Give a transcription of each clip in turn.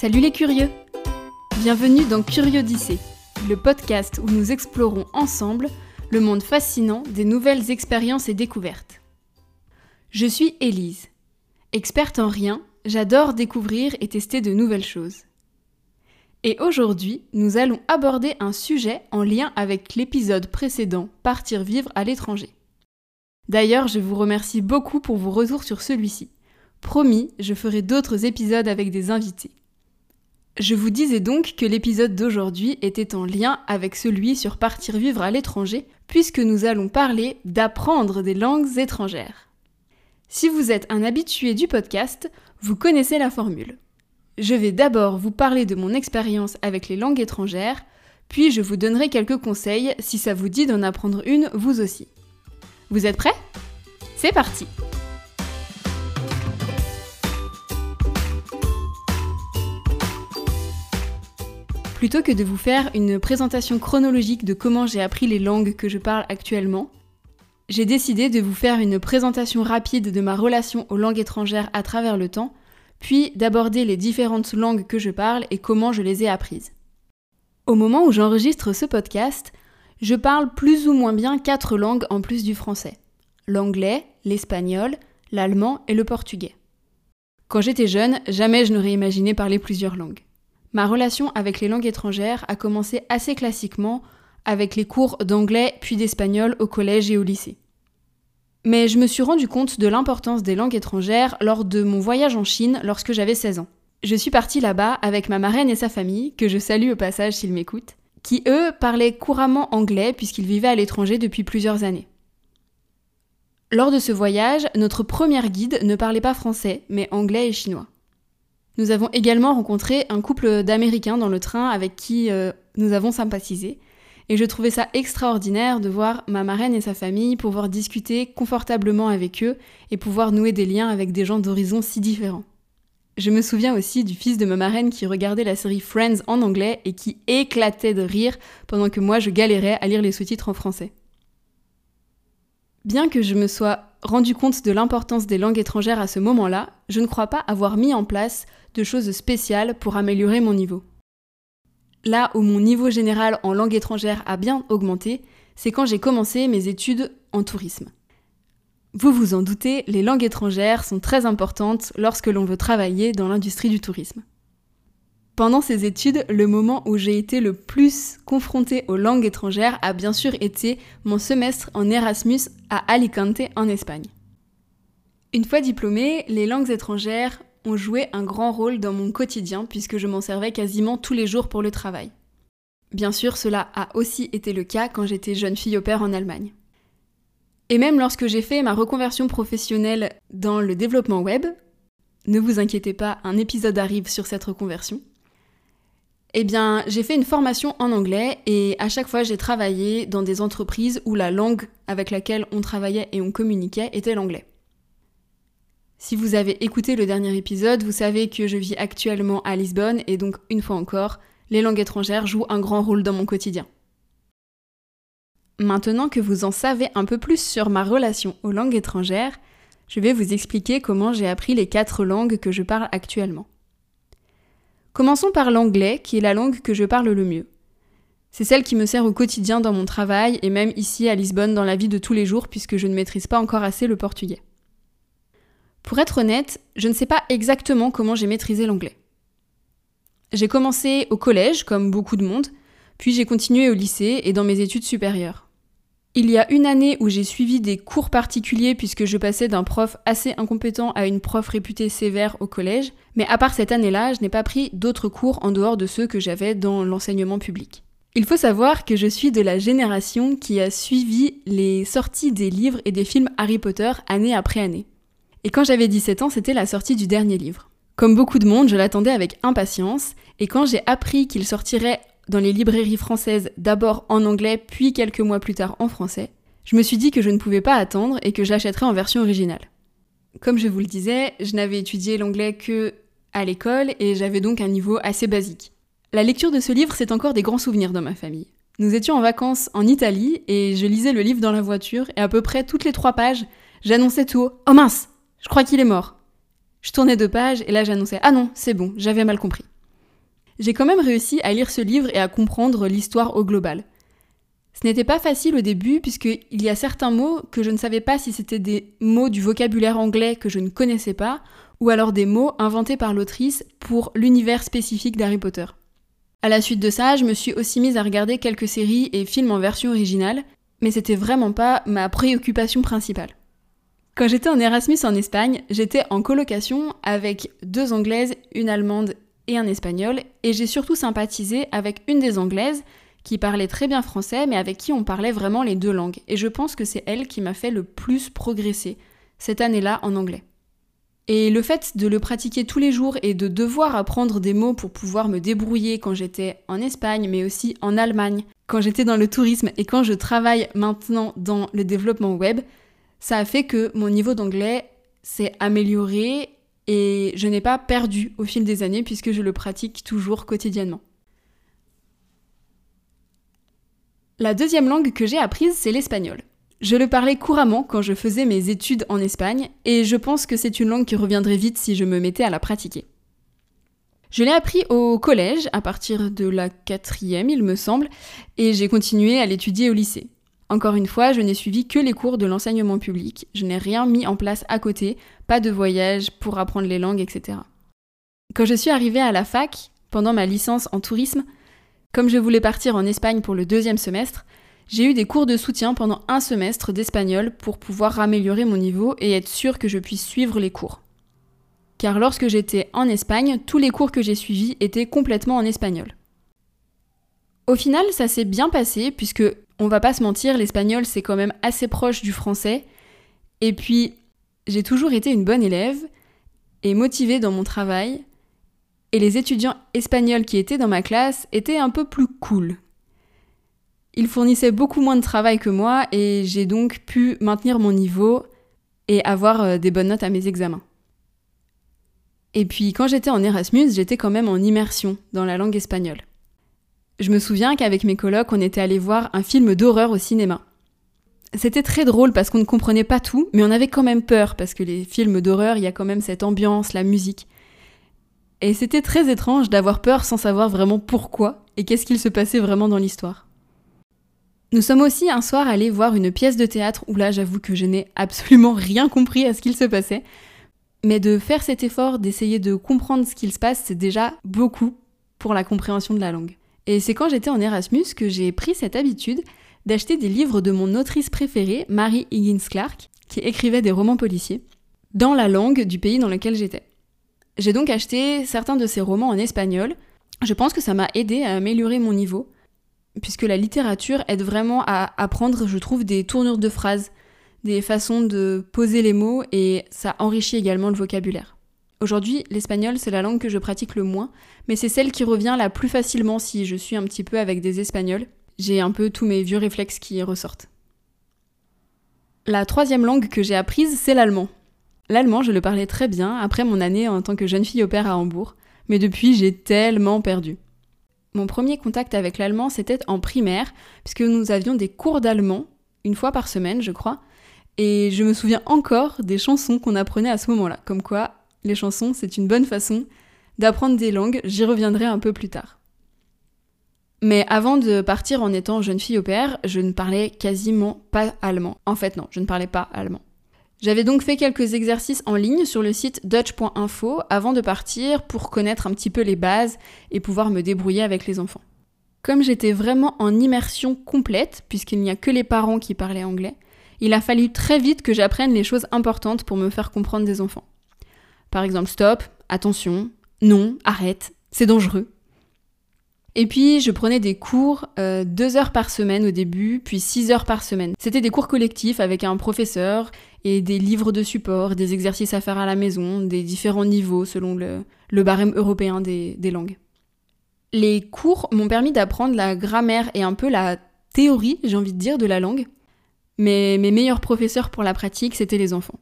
Salut les curieux Bienvenue dans Curiodyssée, le podcast où nous explorons ensemble le monde fascinant des nouvelles expériences et découvertes. Je suis Élise. Experte en rien, j'adore découvrir et tester de nouvelles choses. Et aujourd'hui, nous allons aborder un sujet en lien avec l'épisode précédent, Partir vivre à l'étranger. D'ailleurs, je vous remercie beaucoup pour vos retours sur celui-ci. Promis, je ferai d'autres épisodes avec des invités. Je vous disais donc que l'épisode d'aujourd'hui était en lien avec celui sur partir vivre à l'étranger, puisque nous allons parler d'apprendre des langues étrangères. Si vous êtes un habitué du podcast, vous connaissez la formule. Je vais d'abord vous parler de mon expérience avec les langues étrangères, puis je vous donnerai quelques conseils si ça vous dit d'en apprendre une vous aussi. Vous êtes prêts? C'est parti Plutôt que de vous faire une présentation chronologique de comment j'ai appris les langues que je parle actuellement, j'ai décidé de vous faire une présentation rapide de ma relation aux langues étrangères à travers le temps, puis d'aborder les différentes langues que je parle et comment je les ai apprises. Au moment où j'enregistre ce podcast, je parle plus ou moins bien quatre langues en plus du français. L'anglais, l'espagnol, l'allemand et le portugais. Quand j'étais jeune, jamais je n'aurais imaginé parler plusieurs langues. Ma relation avec les langues étrangères a commencé assez classiquement avec les cours d'anglais puis d'espagnol au collège et au lycée. Mais je me suis rendu compte de l'importance des langues étrangères lors de mon voyage en Chine lorsque j'avais 16 ans. Je suis partie là-bas avec ma marraine et sa famille, que je salue au passage s'ils m'écoutent, qui eux parlaient couramment anglais puisqu'ils vivaient à l'étranger depuis plusieurs années. Lors de ce voyage, notre première guide ne parlait pas français, mais anglais et chinois. Nous avons également rencontré un couple d'Américains dans le train avec qui euh, nous avons sympathisé. Et je trouvais ça extraordinaire de voir ma marraine et sa famille pouvoir discuter confortablement avec eux et pouvoir nouer des liens avec des gens d'horizons si différents. Je me souviens aussi du fils de ma marraine qui regardait la série Friends en anglais et qui éclatait de rire pendant que moi je galérais à lire les sous-titres en français. Bien que je me sois rendu compte de l'importance des langues étrangères à ce moment-là, je ne crois pas avoir mis en place de choses spéciales pour améliorer mon niveau. Là où mon niveau général en langue étrangère a bien augmenté, c'est quand j'ai commencé mes études en tourisme. Vous vous en doutez, les langues étrangères sont très importantes lorsque l'on veut travailler dans l'industrie du tourisme. Pendant ces études, le moment où j'ai été le plus confrontée aux langues étrangères a bien sûr été mon semestre en Erasmus à Alicante en Espagne. Une fois diplômée, les langues étrangères ont joué un grand rôle dans mon quotidien puisque je m'en servais quasiment tous les jours pour le travail. Bien sûr, cela a aussi été le cas quand j'étais jeune fille au père en Allemagne. Et même lorsque j'ai fait ma reconversion professionnelle dans le développement web, ne vous inquiétez pas, un épisode arrive sur cette reconversion. Eh bien, j'ai fait une formation en anglais et à chaque fois j'ai travaillé dans des entreprises où la langue avec laquelle on travaillait et on communiquait était l'anglais. Si vous avez écouté le dernier épisode, vous savez que je vis actuellement à Lisbonne et donc une fois encore, les langues étrangères jouent un grand rôle dans mon quotidien. Maintenant que vous en savez un peu plus sur ma relation aux langues étrangères, je vais vous expliquer comment j'ai appris les quatre langues que je parle actuellement. Commençons par l'anglais, qui est la langue que je parle le mieux. C'est celle qui me sert au quotidien dans mon travail et même ici à Lisbonne dans la vie de tous les jours puisque je ne maîtrise pas encore assez le portugais. Pour être honnête, je ne sais pas exactement comment j'ai maîtrisé l'anglais. J'ai commencé au collège, comme beaucoup de monde, puis j'ai continué au lycée et dans mes études supérieures. Il y a une année où j'ai suivi des cours particuliers puisque je passais d'un prof assez incompétent à une prof réputée sévère au collège, mais à part cette année-là, je n'ai pas pris d'autres cours en dehors de ceux que j'avais dans l'enseignement public. Il faut savoir que je suis de la génération qui a suivi les sorties des livres et des films Harry Potter année après année. Et quand j'avais 17 ans, c'était la sortie du dernier livre. Comme beaucoup de monde, je l'attendais avec impatience, et quand j'ai appris qu'il sortirait dans les librairies françaises d'abord en anglais, puis quelques mois plus tard en français, je me suis dit que je ne pouvais pas attendre et que je l'achèterais en version originale. Comme je vous le disais, je n'avais étudié l'anglais que à l'école et j'avais donc un niveau assez basique. La lecture de ce livre, c'est encore des grands souvenirs dans ma famille. Nous étions en vacances en Italie et je lisais le livre dans la voiture et à peu près toutes les trois pages, j'annonçais tout haut Oh mince je crois qu'il est mort. Je tournais deux pages et là j'annonçais Ah non, c'est bon, j'avais mal compris. J'ai quand même réussi à lire ce livre et à comprendre l'histoire au global. Ce n'était pas facile au début puisqu'il y a certains mots que je ne savais pas si c'était des mots du vocabulaire anglais que je ne connaissais pas ou alors des mots inventés par l'autrice pour l'univers spécifique d'Harry Potter. À la suite de ça, je me suis aussi mise à regarder quelques séries et films en version originale, mais c'était vraiment pas ma préoccupation principale. Quand j'étais en Erasmus en Espagne, j'étais en colocation avec deux Anglaises, une Allemande et un Espagnol, et j'ai surtout sympathisé avec une des Anglaises qui parlait très bien français, mais avec qui on parlait vraiment les deux langues. Et je pense que c'est elle qui m'a fait le plus progresser cette année-là en anglais. Et le fait de le pratiquer tous les jours et de devoir apprendre des mots pour pouvoir me débrouiller quand j'étais en Espagne, mais aussi en Allemagne, quand j'étais dans le tourisme et quand je travaille maintenant dans le développement web, ça a fait que mon niveau d'anglais s'est amélioré et je n'ai pas perdu au fil des années puisque je le pratique toujours quotidiennement. La deuxième langue que j'ai apprise, c'est l'espagnol. Je le parlais couramment quand je faisais mes études en Espagne, et je pense que c'est une langue qui reviendrait vite si je me mettais à la pratiquer. Je l'ai appris au collège, à partir de la quatrième, il me semble, et j'ai continué à l'étudier au lycée. Encore une fois, je n'ai suivi que les cours de l'enseignement public, je n'ai rien mis en place à côté, pas de voyage pour apprendre les langues, etc. Quand je suis arrivée à la fac, pendant ma licence en tourisme, comme je voulais partir en Espagne pour le deuxième semestre, j'ai eu des cours de soutien pendant un semestre d'espagnol pour pouvoir améliorer mon niveau et être sûr que je puisse suivre les cours. Car lorsque j'étais en Espagne, tous les cours que j'ai suivis étaient complètement en espagnol. Au final, ça s'est bien passé puisque, on va pas se mentir, l'espagnol c'est quand même assez proche du français. Et puis, j'ai toujours été une bonne élève et motivée dans mon travail, et les étudiants espagnols qui étaient dans ma classe étaient un peu plus cool. Ils fournissaient beaucoup moins de travail que moi et j'ai donc pu maintenir mon niveau et avoir euh, des bonnes notes à mes examens. Et puis quand j'étais en Erasmus, j'étais quand même en immersion dans la langue espagnole. Je me souviens qu'avec mes colocs, on était allé voir un film d'horreur au cinéma. C'était très drôle parce qu'on ne comprenait pas tout, mais on avait quand même peur parce que les films d'horreur, il y a quand même cette ambiance, la musique. Et c'était très étrange d'avoir peur sans savoir vraiment pourquoi et qu'est-ce qu'il se passait vraiment dans l'histoire. Nous sommes aussi un soir allés voir une pièce de théâtre où là j'avoue que je n'ai absolument rien compris à ce qu'il se passait. Mais de faire cet effort d'essayer de comprendre ce qu'il se passe, c'est déjà beaucoup pour la compréhension de la langue. Et c'est quand j'étais en Erasmus que j'ai pris cette habitude d'acheter des livres de mon autrice préférée, Mary Higgins Clark, qui écrivait des romans policiers, dans la langue du pays dans lequel j'étais. J'ai donc acheté certains de ces romans en espagnol. Je pense que ça m'a aidé à améliorer mon niveau, puisque la littérature aide vraiment à apprendre, je trouve, des tournures de phrases, des façons de poser les mots, et ça enrichit également le vocabulaire. Aujourd'hui, l'espagnol, c'est la langue que je pratique le moins, mais c'est celle qui revient la plus facilement si je suis un petit peu avec des espagnols. J'ai un peu tous mes vieux réflexes qui ressortent. La troisième langue que j'ai apprise, c'est l'allemand. L'allemand, je le parlais très bien après mon année en tant que jeune fille au père à Hambourg, mais depuis j'ai tellement perdu. Mon premier contact avec l'allemand, c'était en primaire, puisque nous avions des cours d'allemand, une fois par semaine, je crois, et je me souviens encore des chansons qu'on apprenait à ce moment-là, comme quoi les chansons, c'est une bonne façon d'apprendre des langues, j'y reviendrai un peu plus tard. Mais avant de partir en étant jeune fille au père, je ne parlais quasiment pas allemand. En fait, non, je ne parlais pas allemand. J'avais donc fait quelques exercices en ligne sur le site dutch.info avant de partir pour connaître un petit peu les bases et pouvoir me débrouiller avec les enfants. Comme j'étais vraiment en immersion complète, puisqu'il n'y a que les parents qui parlaient anglais, il a fallu très vite que j'apprenne les choses importantes pour me faire comprendre des enfants. Par exemple, stop, attention, non, arrête, c'est dangereux. Et puis, je prenais des cours euh, deux heures par semaine au début, puis six heures par semaine. C'était des cours collectifs avec un professeur et des livres de support, des exercices à faire à la maison, des différents niveaux selon le, barème européen des, des langues. Les cours m'ont permis d'apprendre la grammaire et un peu la théorie, j'ai envie de dire, de la langue. Mais mes meilleurs professeurs pour la pratique, c'était les enfants.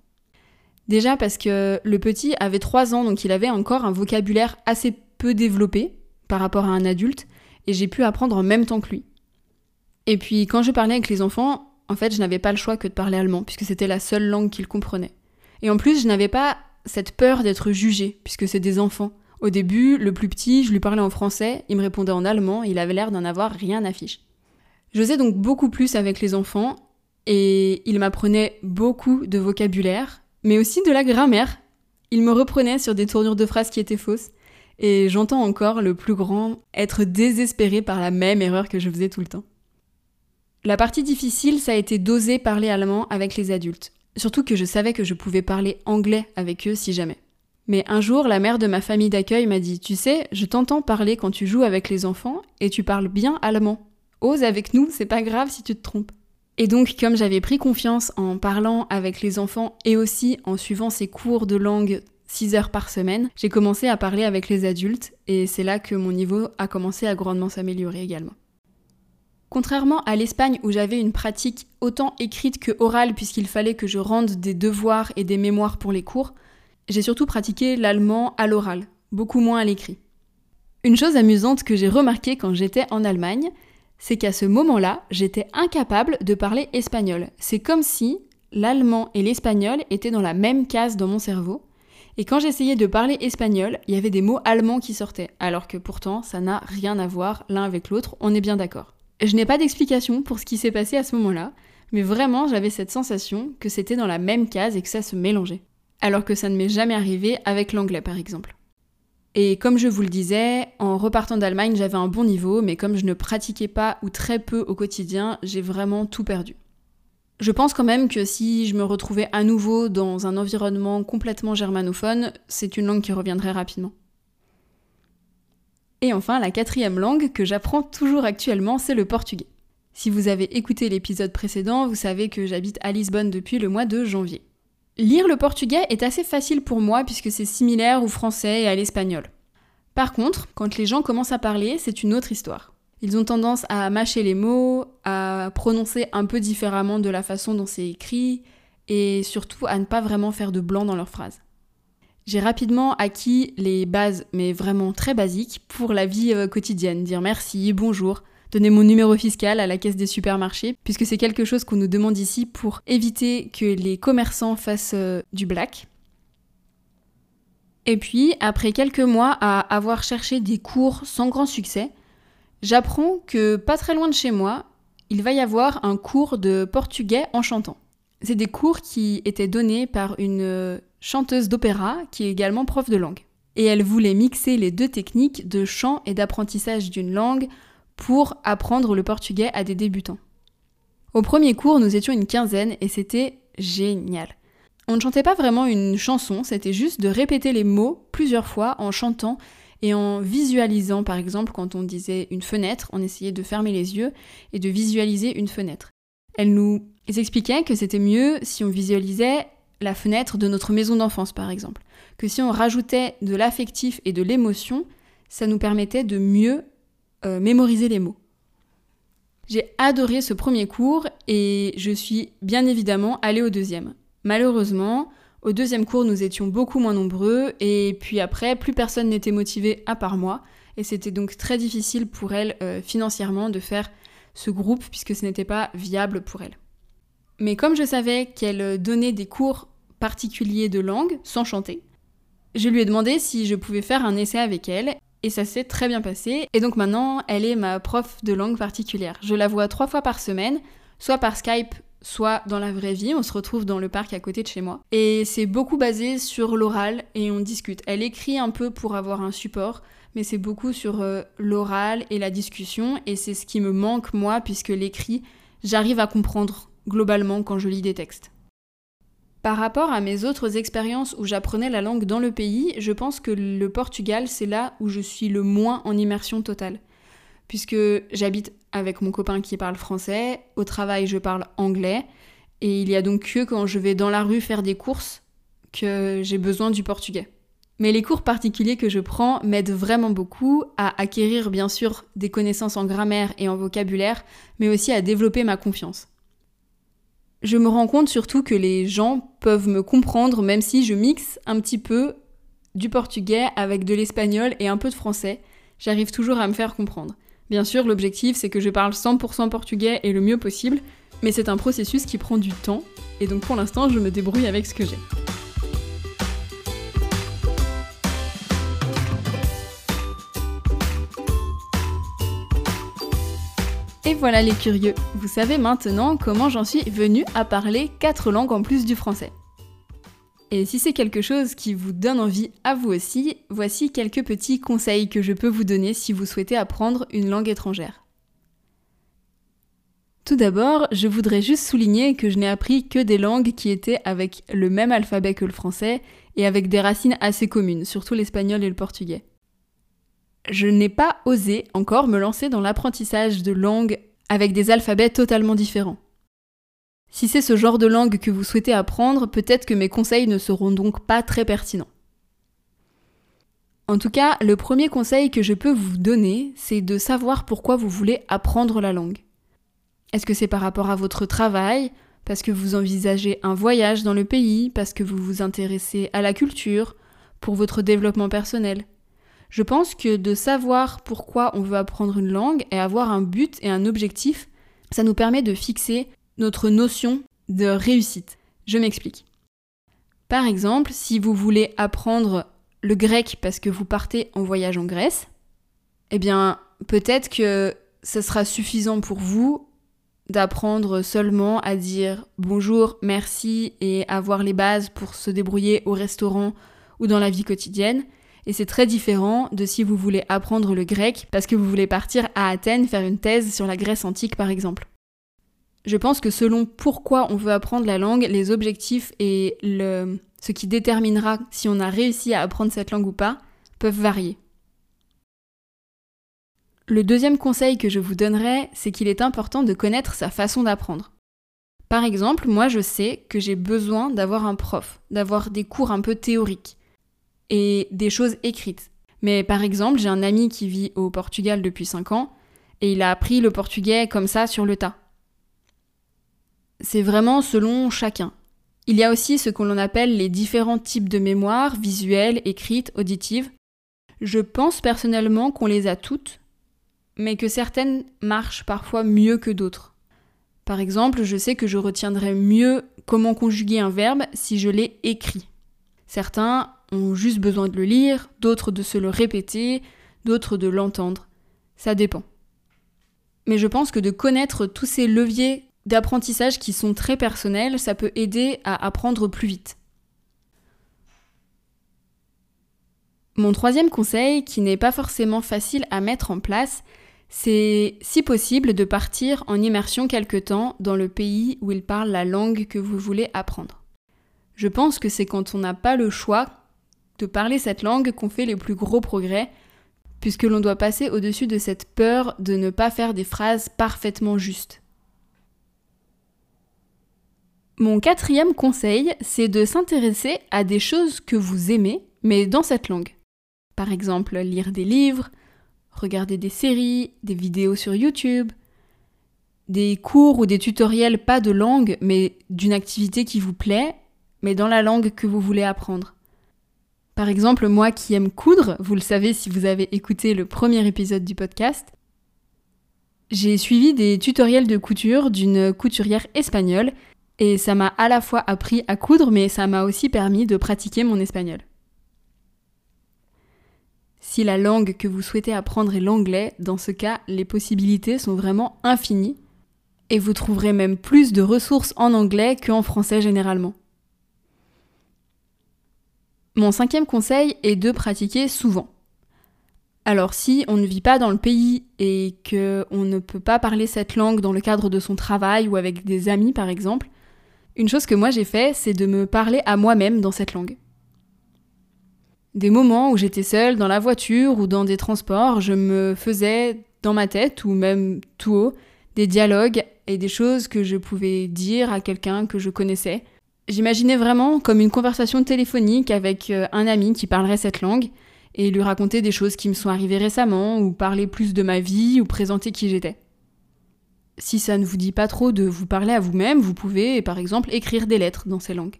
Déjà parce que le petit avait trois ans, donc il avait encore un vocabulaire assez peu développé, par rapport à un adulte et j'ai pu apprendre en même temps que lui. Et puis quand je parlais avec les enfants, en fait, je n'avais pas le choix que de parler allemand puisque c'était la seule langue qu'ils comprenaient. Et en plus, je n'avais pas cette peur d'être jugée puisque c'est des enfants. Au début, le plus petit, je lui parlais en français, il me répondait en allemand, il avait l'air d'en avoir rien à fiche. J'osais donc beaucoup plus avec les enfants et il m'apprenait beaucoup de vocabulaire, mais aussi de la grammaire. Il me reprenait sur des tournures de phrases qui étaient fausses et j'entends encore le plus grand être désespéré par la même erreur que je faisais tout le temps. La partie difficile, ça a été d'oser parler allemand avec les adultes. Surtout que je savais que je pouvais parler anglais avec eux si jamais. Mais un jour, la mère de ma famille d'accueil m'a dit Tu sais, je t'entends parler quand tu joues avec les enfants et tu parles bien allemand. Ose avec nous, c'est pas grave si tu te trompes. Et donc, comme j'avais pris confiance en parlant avec les enfants et aussi en suivant ces cours de langue 6 heures par semaine, j'ai commencé à parler avec les adultes et c'est là que mon niveau a commencé à grandement s'améliorer également. Contrairement à l'Espagne où j'avais une pratique autant écrite que orale puisqu'il fallait que je rende des devoirs et des mémoires pour les cours, j'ai surtout pratiqué l'allemand à l'oral, beaucoup moins à l'écrit. Une chose amusante que j'ai remarquée quand j'étais en Allemagne, c'est qu'à ce moment-là, j'étais incapable de parler espagnol. C'est comme si l'allemand et l'espagnol étaient dans la même case dans mon cerveau. Et quand j'essayais de parler espagnol, il y avait des mots allemands qui sortaient, alors que pourtant ça n'a rien à voir l'un avec l'autre, on est bien d'accord. Je n'ai pas d'explication pour ce qui s'est passé à ce moment-là, mais vraiment j'avais cette sensation que c'était dans la même case et que ça se mélangeait. Alors que ça ne m'est jamais arrivé avec l'anglais par exemple. Et comme je vous le disais, en repartant d'Allemagne, j'avais un bon niveau, mais comme je ne pratiquais pas ou très peu au quotidien, j'ai vraiment tout perdu. Je pense quand même que si je me retrouvais à nouveau dans un environnement complètement germanophone, c'est une langue qui reviendrait rapidement. Et enfin, la quatrième langue que j'apprends toujours actuellement, c'est le portugais. Si vous avez écouté l'épisode précédent, vous savez que j'habite à Lisbonne depuis le mois de janvier. Lire le portugais est assez facile pour moi puisque c'est similaire au français et à l'espagnol. Par contre, quand les gens commencent à parler, c'est une autre histoire. Ils ont tendance à mâcher les mots, à prononcer un peu différemment de la façon dont c'est écrit, et surtout à ne pas vraiment faire de blanc dans leurs phrases. J'ai rapidement acquis les bases, mais vraiment très basiques, pour la vie euh, quotidienne. Dire merci, bonjour, donner mon numéro fiscal à la caisse des supermarchés, puisque c'est quelque chose qu'on nous demande ici pour éviter que les commerçants fassent euh, du black. Et puis, après quelques mois à avoir cherché des cours sans grand succès, j'apprends que pas très loin de chez moi, il va y avoir un cours de portugais en chantant. C'est des cours qui étaient donnés par une euh, chanteuse d'opéra qui est également prof de langue. Et elle voulait mixer les deux techniques de chant et d'apprentissage d'une langue pour apprendre le portugais à des débutants. Au premier cours, nous étions une quinzaine et c'était génial. On ne chantait pas vraiment une chanson, c'était juste de répéter les mots plusieurs fois en chantant et en visualisant, par exemple, quand on disait une fenêtre, on essayait de fermer les yeux et de visualiser une fenêtre. Elle nous expliquait que c'était mieux si on visualisait la fenêtre de notre maison d'enfance, par exemple. Que si on rajoutait de l'affectif et de l'émotion, ça nous permettait de mieux euh, mémoriser les mots. J'ai adoré ce premier cours et je suis bien évidemment allée au deuxième. Malheureusement, au deuxième cours, nous étions beaucoup moins nombreux et puis après, plus personne n'était motivé à part moi et c'était donc très difficile pour elle euh, financièrement de faire ce groupe puisque ce n'était pas viable pour elle. Mais comme je savais qu'elle donnait des cours particuliers de langue sans chanter, je lui ai demandé si je pouvais faire un essai avec elle et ça s'est très bien passé. Et donc maintenant, elle est ma prof de langue particulière. Je la vois trois fois par semaine, soit par Skype, soit dans la vraie vie. On se retrouve dans le parc à côté de chez moi. Et c'est beaucoup basé sur l'oral et on discute. Elle écrit un peu pour avoir un support, mais c'est beaucoup sur euh, l'oral et la discussion. Et c'est ce qui me manque moi, puisque l'écrit, j'arrive à comprendre globalement quand je lis des textes. Par rapport à mes autres expériences où j'apprenais la langue dans le pays, je pense que le Portugal, c'est là où je suis le moins en immersion totale. Puisque j'habite avec mon copain qui parle français, au travail je parle anglais, et il y a donc que quand je vais dans la rue faire des courses que j'ai besoin du portugais. Mais les cours particuliers que je prends m'aident vraiment beaucoup à acquérir bien sûr des connaissances en grammaire et en vocabulaire, mais aussi à développer ma confiance. Je me rends compte surtout que les gens peuvent me comprendre même si je mixe un petit peu du portugais avec de l'espagnol et un peu de français. J'arrive toujours à me faire comprendre. Bien sûr, l'objectif c'est que je parle 100% portugais et le mieux possible, mais c'est un processus qui prend du temps, et donc pour l'instant je me débrouille avec ce que j'ai. Et voilà les curieux, vous savez maintenant comment j'en suis venue à parler quatre langues en plus du français. Et si c'est quelque chose qui vous donne envie à vous aussi, voici quelques petits conseils que je peux vous donner si vous souhaitez apprendre une langue étrangère. Tout d'abord, je voudrais juste souligner que je n'ai appris que des langues qui étaient avec le même alphabet que le français et avec des racines assez communes, surtout l'espagnol et le portugais. Je n'ai pas osé encore me lancer dans l'apprentissage de langues avec des alphabets totalement différents. Si c'est ce genre de langue que vous souhaitez apprendre, peut-être que mes conseils ne seront donc pas très pertinents. En tout cas, le premier conseil que je peux vous donner, c'est de savoir pourquoi vous voulez apprendre la langue. Est-ce que c'est par rapport à votre travail, parce que vous envisagez un voyage dans le pays, parce que vous vous intéressez à la culture, pour votre développement personnel? Je pense que de savoir pourquoi on veut apprendre une langue et avoir un but et un objectif, ça nous permet de fixer notre notion de réussite. Je m'explique. Par exemple, si vous voulez apprendre le grec parce que vous partez en voyage en Grèce, eh bien, peut-être que ce sera suffisant pour vous d'apprendre seulement à dire bonjour, merci et avoir les bases pour se débrouiller au restaurant ou dans la vie quotidienne. Et c'est très différent de si vous voulez apprendre le grec parce que vous voulez partir à Athènes faire une thèse sur la Grèce antique par exemple. Je pense que selon pourquoi on veut apprendre la langue, les objectifs et ce qui déterminera si on a réussi à apprendre cette langue ou pas peuvent varier. Le deuxième conseil que je vous donnerai, c'est qu'il est important de connaître sa façon d'apprendre. Par exemple, moi je sais que j'ai besoin d'avoir un prof, d'avoir des cours un peu théoriques et des choses écrites. Mais par exemple, j'ai un ami qui vit au Portugal depuis 5 ans et il a appris le portugais comme ça sur le tas. C'est vraiment selon chacun. Il y a aussi ce qu'on appelle les différents types de mémoire, visuelle, écrite, auditive. Je pense personnellement qu'on les a toutes, mais que certaines marchent parfois mieux que d'autres. Par exemple, je sais que je retiendrai mieux comment conjuguer un verbe si je l'ai écrit. Certains ont juste besoin de le lire, d'autres de se le répéter, d'autres de l'entendre. Ça dépend. Mais je pense que de connaître tous ces leviers d'apprentissage qui sont très personnels, ça peut aider à apprendre plus vite. Mon troisième conseil, qui n'est pas forcément facile à mettre en place, c'est si possible de partir en immersion quelque temps dans le pays où il parle la langue que vous voulez apprendre. Je pense que c'est quand on n'a pas le choix de parler cette langue qu'on fait les plus gros progrès, puisque l'on doit passer au-dessus de cette peur de ne pas faire des phrases parfaitement justes. Mon quatrième conseil, c'est de s'intéresser à des choses que vous aimez, mais dans cette langue. Par exemple, lire des livres, regarder des séries, des vidéos sur YouTube, des cours ou des tutoriels pas de langue, mais d'une activité qui vous plaît, mais dans la langue que vous voulez apprendre. Par exemple, moi qui aime coudre, vous le savez si vous avez écouté le premier épisode du podcast, j'ai suivi des tutoriels de couture d'une couturière espagnole et ça m'a à la fois appris à coudre mais ça m'a aussi permis de pratiquer mon espagnol. Si la langue que vous souhaitez apprendre est l'anglais, dans ce cas, les possibilités sont vraiment infinies et vous trouverez même plus de ressources en anglais qu'en français généralement. Mon cinquième conseil est de pratiquer souvent. Alors si on ne vit pas dans le pays et qu'on ne peut pas parler cette langue dans le cadre de son travail ou avec des amis par exemple, une chose que moi j'ai fait, c'est de me parler à moi-même dans cette langue. Des moments où j'étais seule dans la voiture ou dans des transports, je me faisais dans ma tête ou même tout haut des dialogues et des choses que je pouvais dire à quelqu'un que je connaissais. J'imaginais vraiment comme une conversation téléphonique avec euh, un ami qui parlerait cette langue et lui raconter des choses qui me sont arrivées récemment ou parler plus de ma vie ou présenter qui j'étais. Si ça ne vous dit pas trop de vous parler à vous-même, vous pouvez par exemple écrire des lettres dans ces langues.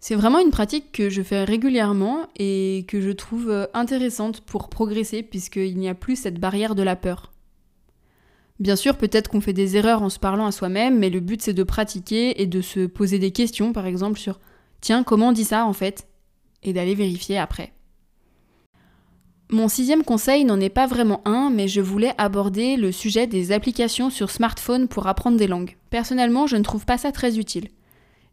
C'est vraiment une pratique que je fais régulièrement et que je trouve euh, intéressante pour progresser puisqu'il n'y a plus cette barrière de la peur. Bien sûr, peut-être qu'on fait des erreurs en se parlant à soi-même, mais le but c'est de pratiquer et de se poser des questions, par exemple sur Tiens, comment on dit ça en fait? Et d'aller vérifier après. Mon sixième conseil n'en est pas vraiment un, mais je voulais aborder le sujet des applications sur smartphone pour apprendre des langues. Personnellement, je ne trouve pas ça très utile.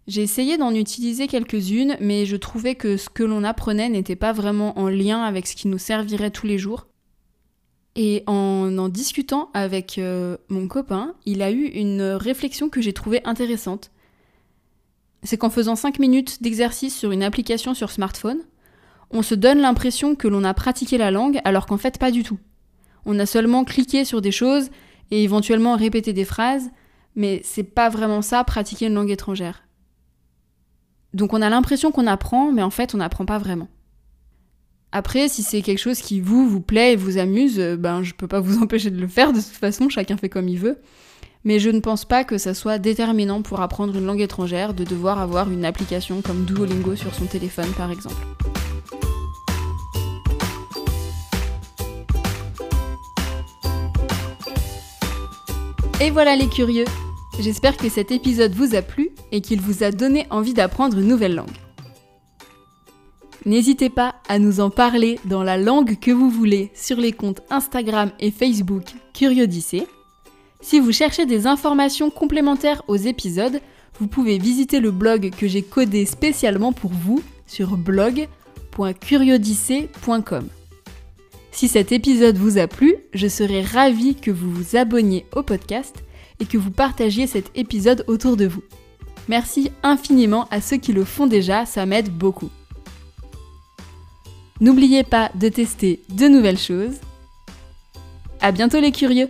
J'ai essayé d'en utiliser quelques-unes, mais je trouvais que ce que l'on apprenait n'était pas vraiment en lien avec ce qui nous servirait tous les jours. Et en en discutant avec euh, mon copain, il a eu une réflexion que j'ai trouvée intéressante. C'est qu'en faisant 5 minutes d'exercice sur une application sur smartphone, on se donne l'impression que l'on a pratiqué la langue alors qu'en fait pas du tout. On a seulement cliqué sur des choses et éventuellement répété des phrases, mais c'est pas vraiment ça pratiquer une langue étrangère. Donc on a l'impression qu'on apprend, mais en fait on n'apprend pas vraiment. Après, si c'est quelque chose qui vous, plaît et vous amuse, euh, ben je peux pas vous empêcher de le faire, de toute façon, chacun fait comme il veut. Mais je ne pense pas que ça soit déterminant pour apprendre une langue étrangère de devoir avoir une application comme Duolingo sur son téléphone par exemple. Et voilà les curieux J'espère que cet épisode vous a plu et qu'il vous a donné envie d'apprendre une nouvelle langue. N'hésitez pas à nous en parler dans la langue que vous voulez sur les comptes Instagram et Facebook Curiodyssée. Si vous cherchez des informations complémentaires aux épisodes, vous pouvez visiter le blog que j'ai codé spécialement pour vous sur blog.curiodyssée.com. Si cet épisode vous a plu, je serais ravie que vous vous abonniez au podcast et que vous partagiez cet épisode autour de vous. Merci infiniment à ceux qui le font déjà, ça m'aide beaucoup. N'oubliez pas de tester de nouvelles choses. À bientôt les curieux